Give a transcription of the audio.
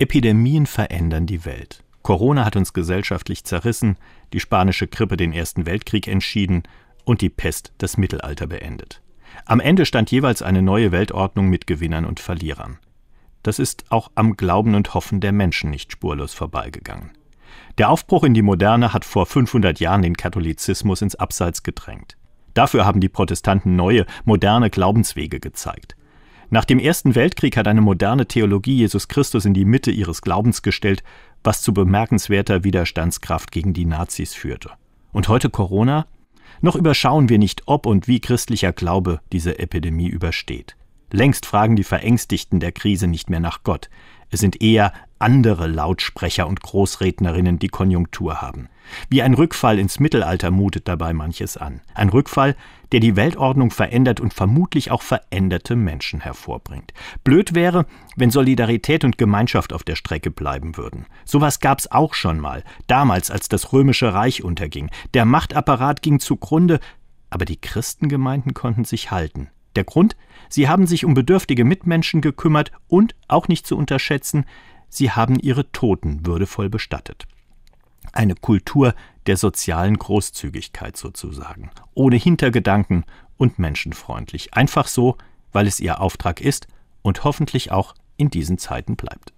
Epidemien verändern die Welt. Corona hat uns gesellschaftlich zerrissen, die spanische Grippe den Ersten Weltkrieg entschieden und die Pest das Mittelalter beendet. Am Ende stand jeweils eine neue Weltordnung mit Gewinnern und Verlierern. Das ist auch am Glauben und Hoffen der Menschen nicht spurlos vorbeigegangen. Der Aufbruch in die Moderne hat vor 500 Jahren den Katholizismus ins Abseits gedrängt. Dafür haben die Protestanten neue, moderne Glaubenswege gezeigt. Nach dem Ersten Weltkrieg hat eine moderne Theologie Jesus Christus in die Mitte ihres Glaubens gestellt, was zu bemerkenswerter Widerstandskraft gegen die Nazis führte. Und heute Corona? Noch überschauen wir nicht, ob und wie christlicher Glaube diese Epidemie übersteht. Längst fragen die Verängstigten der Krise nicht mehr nach Gott. Es sind eher andere Lautsprecher und Großrednerinnen, die Konjunktur haben. Wie ein Rückfall ins Mittelalter mutet dabei manches an. Ein Rückfall, der die Weltordnung verändert und vermutlich auch veränderte Menschen hervorbringt. Blöd wäre, wenn Solidarität und Gemeinschaft auf der Strecke bleiben würden. Sowas gab's auch schon mal, damals, als das römische Reich unterging. Der Machtapparat ging zugrunde, aber die Christengemeinden konnten sich halten. Der Grund? Sie haben sich um bedürftige Mitmenschen gekümmert und, auch nicht zu unterschätzen, sie haben ihre Toten würdevoll bestattet. Eine Kultur der sozialen Großzügigkeit sozusagen, ohne Hintergedanken und menschenfreundlich, einfach so, weil es ihr Auftrag ist und hoffentlich auch in diesen Zeiten bleibt.